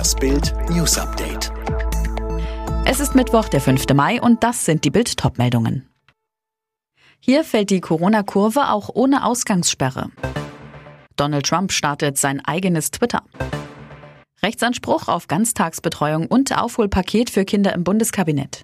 Das Bild News Update. Es ist Mittwoch, der 5. Mai und das sind die Bild Topmeldungen. Hier fällt die Corona-Kurve auch ohne Ausgangssperre. Donald Trump startet sein eigenes Twitter. Rechtsanspruch auf Ganztagsbetreuung und Aufholpaket für Kinder im Bundeskabinett.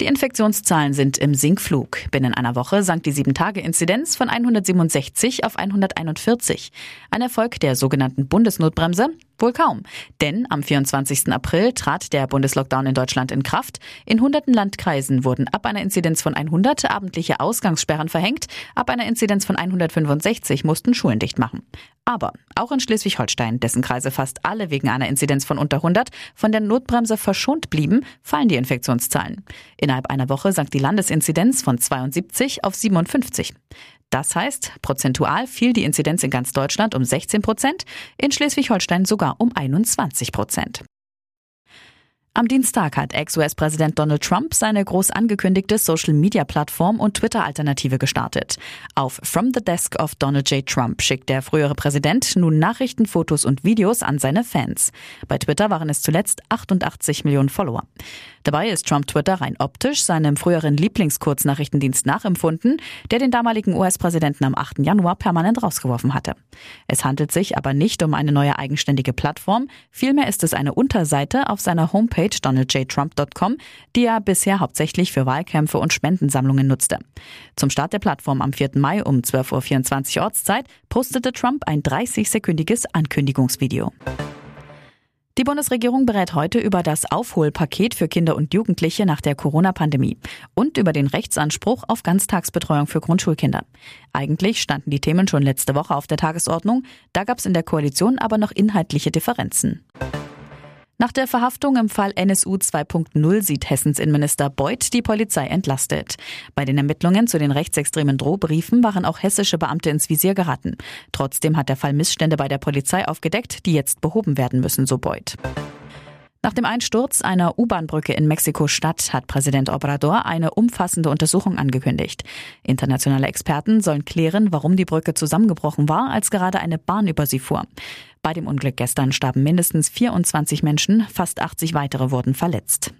Die Infektionszahlen sind im Sinkflug. Binnen einer Woche sank die 7-Tage-Inzidenz von 167 auf 141. Ein Erfolg der sogenannten Bundesnotbremse? Wohl kaum. Denn am 24. April trat der Bundeslockdown in Deutschland in Kraft. In hunderten Landkreisen wurden ab einer Inzidenz von 100 abendliche Ausgangssperren verhängt. Ab einer Inzidenz von 165 mussten Schulen dicht machen. Aber auch in Schleswig-Holstein, dessen Kreise fast alle wegen einer Inzidenz von unter 100 von der Notbremse verschont blieben, fallen die Infektionszahlen. Innerhalb einer Woche sank die Landesinzidenz von 72 auf 57. Das heißt, prozentual fiel die Inzidenz in ganz Deutschland um 16 Prozent, in Schleswig-Holstein sogar um 21 Prozent. Am Dienstag hat Ex-US-Präsident Donald Trump seine groß angekündigte Social-Media-Plattform und Twitter-Alternative gestartet. Auf From the Desk of Donald J. Trump schickt der frühere Präsident nun Nachrichten, Fotos und Videos an seine Fans. Bei Twitter waren es zuletzt 88 Millionen Follower. Dabei ist Trump Twitter rein optisch seinem früheren Lieblingskurznachrichtendienst nachempfunden, der den damaligen US-Präsidenten am 8. Januar permanent rausgeworfen hatte. Es handelt sich aber nicht um eine neue eigenständige Plattform, vielmehr ist es eine Unterseite auf seiner Homepage donaldjtrump.com, die er bisher hauptsächlich für Wahlkämpfe und Spendensammlungen nutzte. Zum Start der Plattform am 4. Mai um 12.24 Uhr Ortszeit postete Trump ein 30-sekündiges Ankündigungsvideo. Die Bundesregierung berät heute über das Aufholpaket für Kinder und Jugendliche nach der Corona-Pandemie und über den Rechtsanspruch auf Ganztagsbetreuung für Grundschulkinder. Eigentlich standen die Themen schon letzte Woche auf der Tagesordnung, da gab es in der Koalition aber noch inhaltliche Differenzen. Nach der Verhaftung im Fall NSU 2.0 sieht Hessens Innenminister Beuth die Polizei entlastet. Bei den Ermittlungen zu den rechtsextremen Drohbriefen waren auch hessische Beamte ins Visier geraten. Trotzdem hat der Fall Missstände bei der Polizei aufgedeckt, die jetzt behoben werden müssen, so Beuth. Nach dem Einsturz einer U-Bahn-Brücke in Mexiko-Stadt hat Präsident Obrador eine umfassende Untersuchung angekündigt. Internationale Experten sollen klären, warum die Brücke zusammengebrochen war, als gerade eine Bahn über sie fuhr. Bei dem Unglück gestern starben mindestens 24 Menschen, fast 80 weitere wurden verletzt.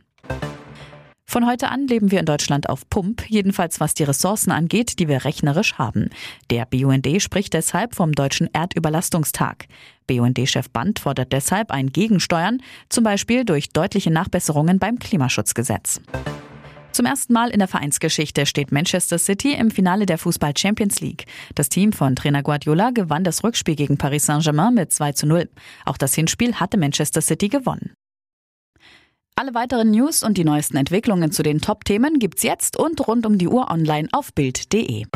Von heute an leben wir in Deutschland auf Pump, jedenfalls was die Ressourcen angeht, die wir rechnerisch haben. Der BUND spricht deshalb vom deutschen Erdüberlastungstag. BUND-Chef Band fordert deshalb ein Gegensteuern, zum Beispiel durch deutliche Nachbesserungen beim Klimaschutzgesetz. Zum ersten Mal in der Vereinsgeschichte steht Manchester City im Finale der Fußball Champions League. Das Team von Trainer Guardiola gewann das Rückspiel gegen Paris Saint-Germain mit 2 zu 0. Auch das Hinspiel hatte Manchester City gewonnen. Alle weiteren News und die neuesten Entwicklungen zu den Top-Themen gibt's jetzt und rund um die Uhr online auf Bild.de.